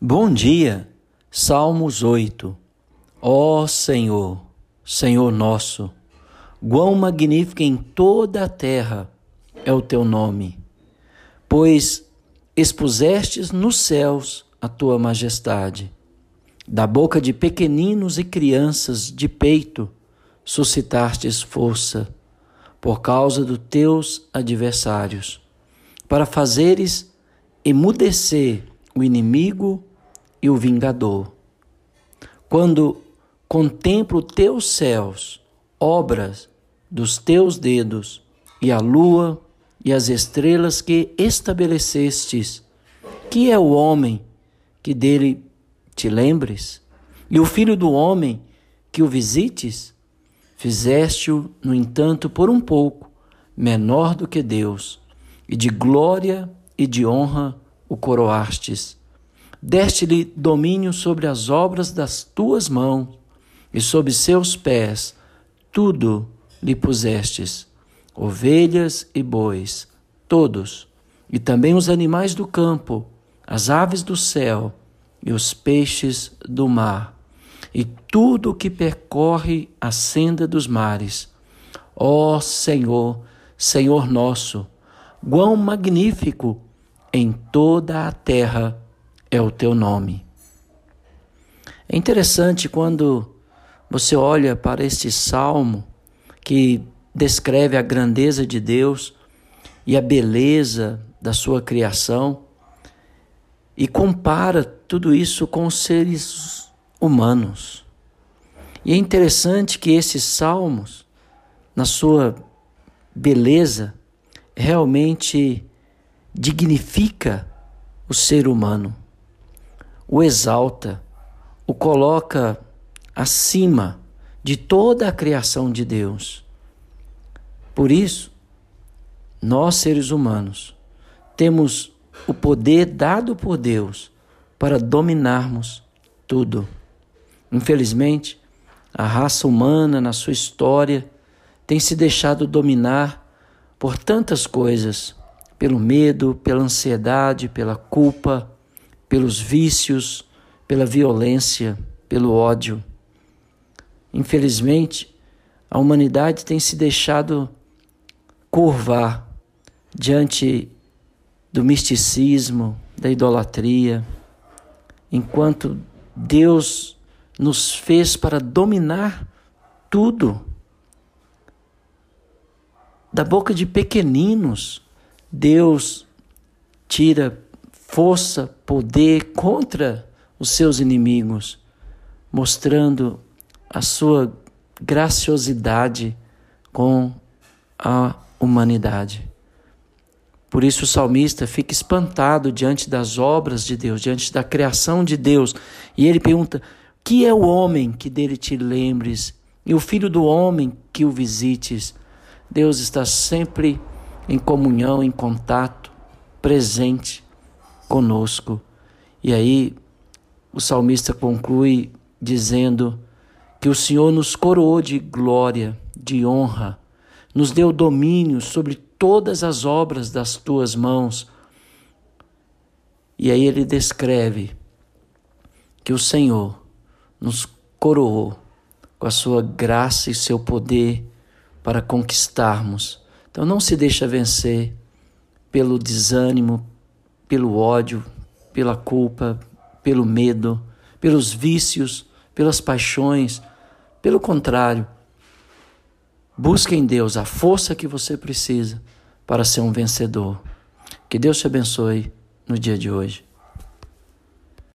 Bom dia, Salmos 8. Ó Senhor, Senhor nosso, quão magnífico em toda a terra é o teu nome, pois expusestes nos céus a tua majestade. Da boca de pequeninos e crianças de peito suscitastes força, por causa dos teus adversários, para fazeres emudecer o inimigo e o vingador. Quando contemplo teus céus, obras dos teus dedos, e a lua e as estrelas que estabelecestes, que é o homem que dele te lembres, e o filho do homem que o visites? Fizeste-o, no entanto, por um pouco, menor do que Deus, e de glória e de honra o coroastes. Deste-lhe domínio sobre as obras das tuas mãos, e sob seus pés tudo lhe pusestes: ovelhas e bois, todos, e também os animais do campo, as aves do céu e os peixes do mar, e tudo o que percorre a senda dos mares. Ó Senhor, Senhor nosso, quão magnífico em toda a terra é o teu nome. É interessante quando você olha para este salmo que descreve a grandeza de Deus e a beleza da sua criação e compara tudo isso com os seres humanos. E é interessante que esses salmos, na sua beleza, realmente dignifica o ser humano o exalta, o coloca acima de toda a criação de Deus. Por isso, nós seres humanos temos o poder dado por Deus para dominarmos tudo. Infelizmente, a raça humana, na sua história, tem se deixado dominar por tantas coisas pelo medo, pela ansiedade, pela culpa, pelos vícios, pela violência, pelo ódio. Infelizmente, a humanidade tem se deixado curvar diante do misticismo, da idolatria, enquanto Deus nos fez para dominar tudo. Da boca de pequeninos, Deus tira força, poder contra os seus inimigos, mostrando a sua graciosidade com a humanidade. Por isso o salmista fica espantado diante das obras de Deus, diante da criação de Deus, e ele pergunta: Que é o homem que dele te lembres, e o filho do homem que o visites? Deus está sempre em comunhão, em contato, presente conosco. E aí o salmista conclui dizendo que o Senhor nos coroou de glória, de honra, nos deu domínio sobre todas as obras das tuas mãos. E aí ele descreve que o Senhor nos coroou com a sua graça e seu poder para conquistarmos. Então não se deixa vencer pelo desânimo, pelo ódio, pela culpa, pelo medo, pelos vícios, pelas paixões. Pelo contrário, busque em Deus a força que você precisa para ser um vencedor. Que Deus te abençoe no dia de hoje.